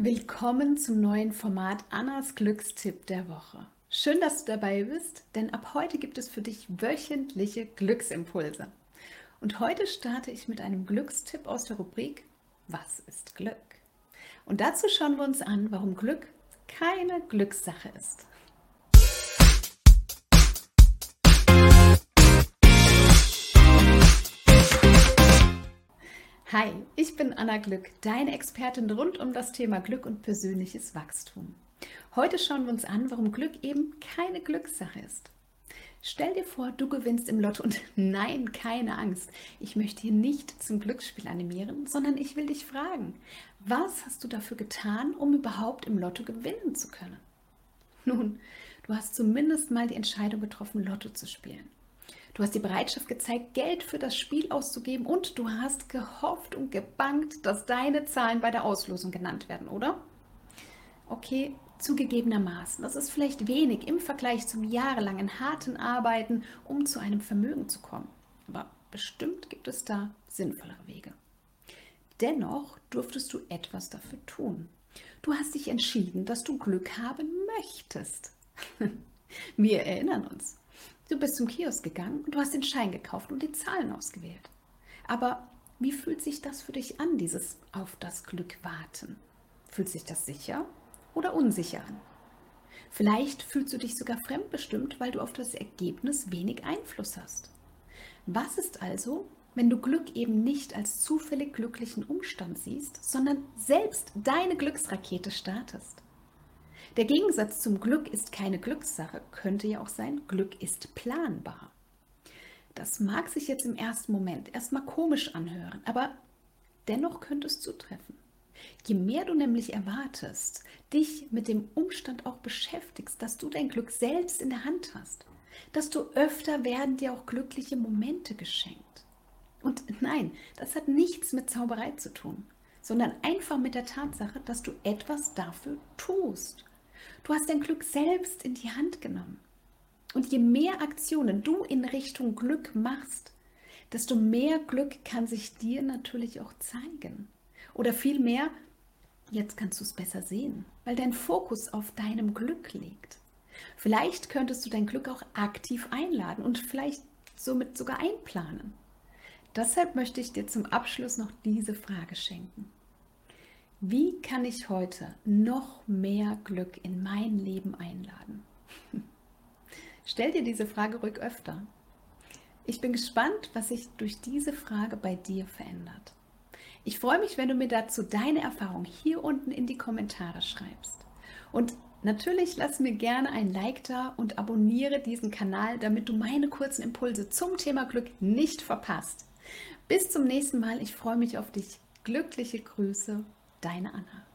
Willkommen zum neuen Format Annas Glückstipp der Woche. Schön, dass du dabei bist, denn ab heute gibt es für dich wöchentliche Glücksimpulse. Und heute starte ich mit einem Glückstipp aus der Rubrik Was ist Glück? Und dazu schauen wir uns an, warum Glück keine Glückssache ist. Hi, ich bin Anna Glück, deine Expertin rund um das Thema Glück und persönliches Wachstum. Heute schauen wir uns an, warum Glück eben keine Glückssache ist. Stell dir vor, du gewinnst im Lotto und nein, keine Angst. Ich möchte hier nicht zum Glücksspiel animieren, sondern ich will dich fragen, was hast du dafür getan, um überhaupt im Lotto gewinnen zu können? Nun, du hast zumindest mal die Entscheidung getroffen, Lotto zu spielen. Du hast die Bereitschaft gezeigt, Geld für das Spiel auszugeben und du hast gehofft und gebangt, dass deine Zahlen bei der Auslosung genannt werden, oder? Okay, zugegebenermaßen, das ist vielleicht wenig im Vergleich zum jahrelangen harten Arbeiten, um zu einem Vermögen zu kommen. Aber bestimmt gibt es da sinnvollere Wege. Dennoch durftest du etwas dafür tun. Du hast dich entschieden, dass du Glück haben möchtest. Wir erinnern uns. Du bist zum Kiosk gegangen und du hast den Schein gekauft und die Zahlen ausgewählt. Aber wie fühlt sich das für dich an, dieses auf das Glück warten? Fühlt sich das sicher oder unsicher an? Vielleicht fühlst du dich sogar fremdbestimmt, weil du auf das Ergebnis wenig Einfluss hast. Was ist also, wenn du Glück eben nicht als zufällig glücklichen Umstand siehst, sondern selbst deine Glücksrakete startest? Der Gegensatz zum Glück ist keine Glückssache könnte ja auch sein, Glück ist planbar. Das mag sich jetzt im ersten Moment erstmal komisch anhören, aber dennoch könnte es zutreffen. Je mehr du nämlich erwartest, dich mit dem Umstand auch beschäftigst, dass du dein Glück selbst in der Hand hast, desto öfter werden dir auch glückliche Momente geschenkt. Und nein, das hat nichts mit Zauberei zu tun, sondern einfach mit der Tatsache, dass du etwas dafür tust. Du hast dein Glück selbst in die Hand genommen. Und je mehr Aktionen du in Richtung Glück machst, desto mehr Glück kann sich dir natürlich auch zeigen. Oder vielmehr, jetzt kannst du es besser sehen, weil dein Fokus auf deinem Glück liegt. Vielleicht könntest du dein Glück auch aktiv einladen und vielleicht somit sogar einplanen. Deshalb möchte ich dir zum Abschluss noch diese Frage schenken. Wie kann ich heute noch mehr Glück in mein Leben einladen? Stell dir diese Frage ruhig öfter. Ich bin gespannt, was sich durch diese Frage bei dir verändert. Ich freue mich, wenn du mir dazu deine Erfahrung hier unten in die Kommentare schreibst. Und natürlich lass mir gerne ein Like da und abonniere diesen Kanal, damit du meine kurzen Impulse zum Thema Glück nicht verpasst. Bis zum nächsten Mal. Ich freue mich auf dich. Glückliche Grüße Deine Anna.